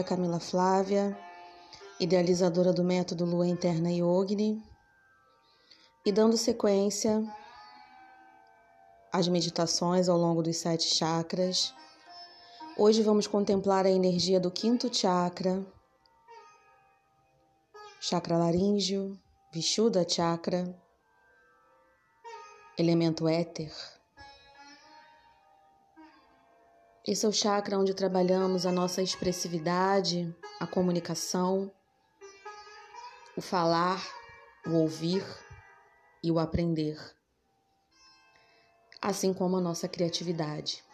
é Camila Flávia, idealizadora do método Lua Interna Yogini, e dando sequência às meditações ao longo dos sete chakras. Hoje vamos contemplar a energia do quinto chakra, chakra laríngeo, Vishuddha chakra, elemento éter. Esse é o chakra onde trabalhamos a nossa expressividade, a comunicação, o falar, o ouvir e o aprender, assim como a nossa criatividade.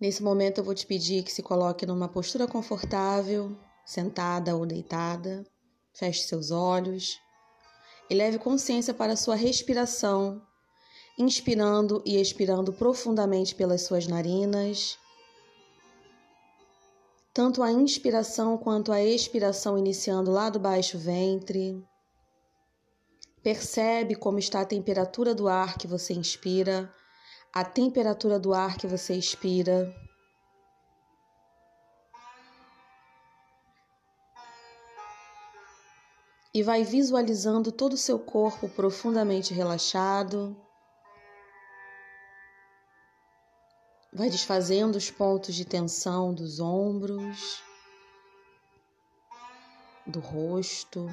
Nesse momento eu vou te pedir que se coloque numa postura confortável, sentada ou deitada, feche seus olhos e leve consciência para a sua respiração inspirando e expirando profundamente pelas suas narinas. Tanto a inspiração quanto a expiração iniciando lá do baixo ventre. Percebe como está a temperatura do ar que você inspira, a temperatura do ar que você expira. E vai visualizando todo o seu corpo profundamente relaxado. Vai desfazendo os pontos de tensão dos ombros, do rosto.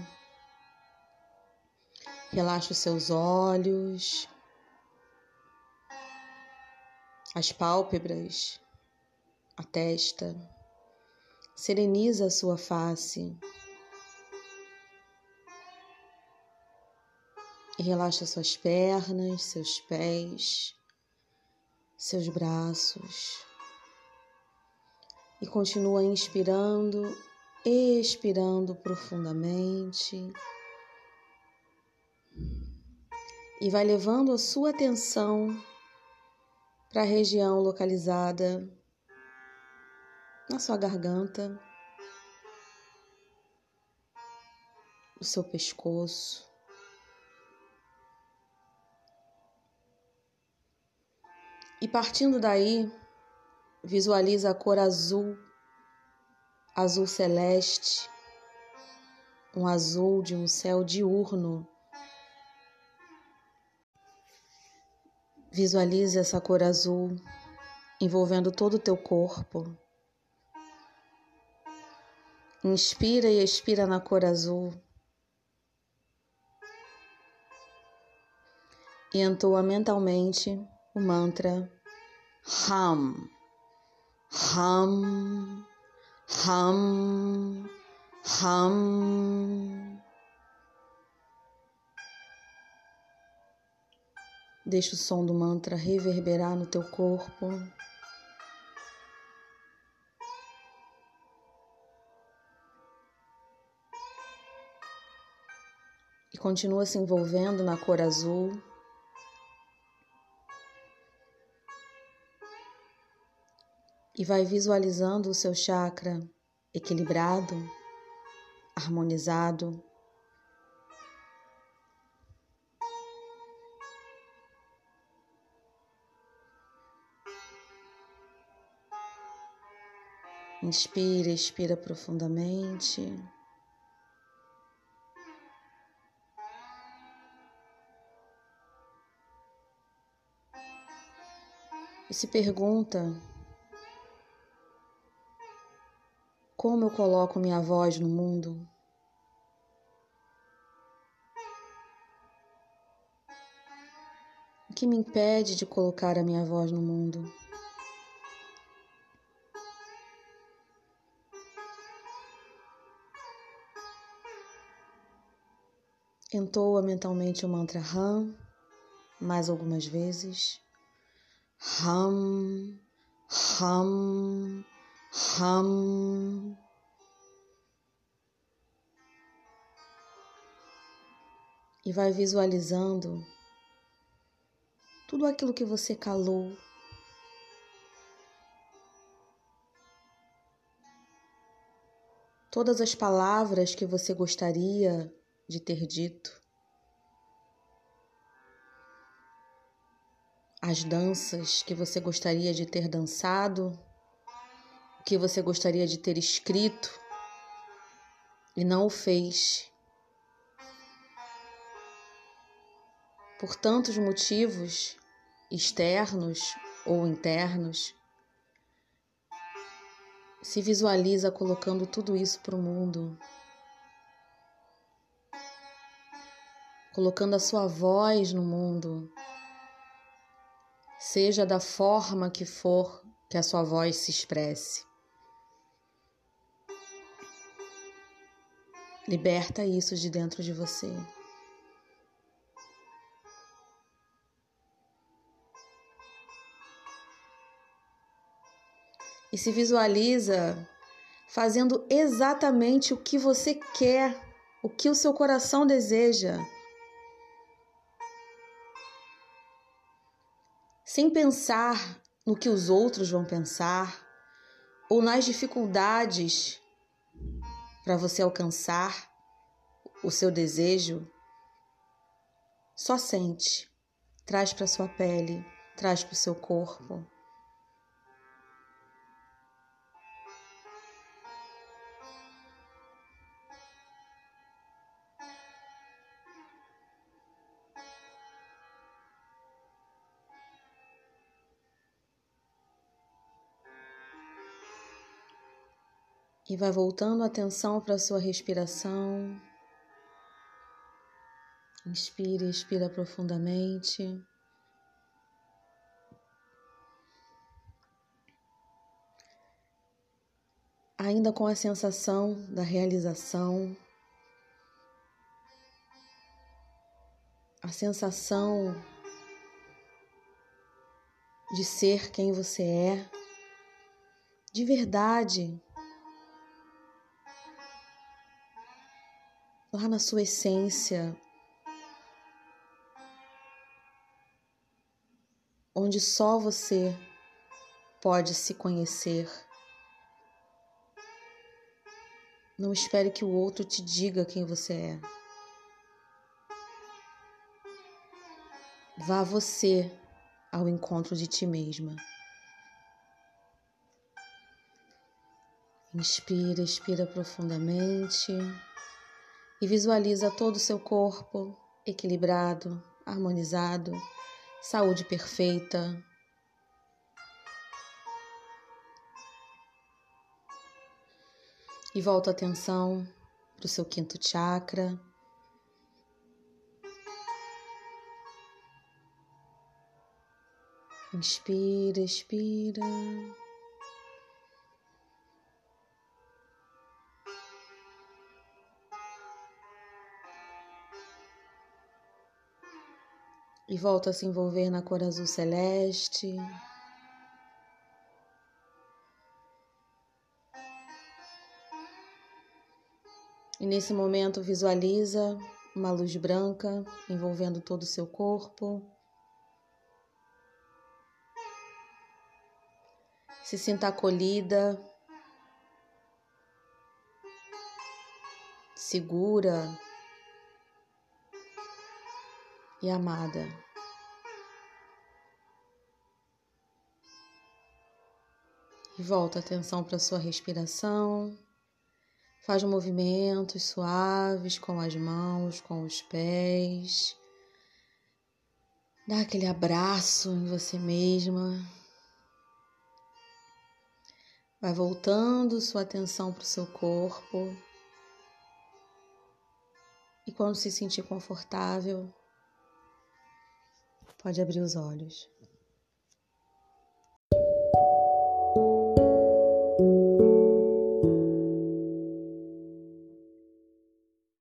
Relaxa os seus olhos, as pálpebras, a testa. Sereniza a sua face. E relaxa suas pernas, seus pés seus braços e continua inspirando, expirando profundamente. E vai levando a sua atenção para a região localizada na sua garganta, o seu pescoço. E partindo daí, visualiza a cor azul, azul celeste, um azul de um céu diurno. Visualize essa cor azul envolvendo todo o teu corpo. Inspira e expira na cor azul. E entoa mentalmente o mantra hum, hum, hum, hum. Deixa o som do mantra reverberar no teu corpo. E continua se envolvendo na cor azul. E vai visualizando o seu chakra equilibrado, harmonizado. Inspira, expira profundamente. E se pergunta Como eu coloco minha voz no mundo? O que me impede de colocar a minha voz no mundo? Entoa mentalmente o mantra Ram mais algumas vezes. Ram, Ram, Hum. E vai visualizando tudo aquilo que você calou. Todas as palavras que você gostaria de ter dito. As danças que você gostaria de ter dançado que você gostaria de ter escrito e não o fez. Por tantos motivos externos ou internos, se visualiza colocando tudo isso para o mundo, colocando a sua voz no mundo, seja da forma que for que a sua voz se expresse. Liberta isso de dentro de você. E se visualiza fazendo exatamente o que você quer, o que o seu coração deseja. Sem pensar no que os outros vão pensar ou nas dificuldades para você alcançar o seu desejo, só sente, traz para sua pele, traz para o seu corpo. E vai voltando a atenção para a sua respiração. Inspira, expira profundamente. Ainda com a sensação da realização, a sensação de ser quem você é, de verdade, lá na sua essência, onde só você pode se conhecer. Não espere que o outro te diga quem você é. Vá você ao encontro de ti mesma. Inspira, expira profundamente e visualiza todo o seu corpo equilibrado, harmonizado, saúde perfeita. E volta a atenção para o seu quinto chakra. Inspira, expira. E volta a se envolver na cor azul celeste. E nesse momento visualiza uma luz branca envolvendo todo o seu corpo. Se sinta acolhida, segura, e amada. E volta a atenção para sua respiração. Faz movimentos suaves com as mãos, com os pés. Dá aquele abraço em você mesma. Vai voltando sua atenção para o seu corpo. E quando se sentir confortável, Pode abrir os olhos.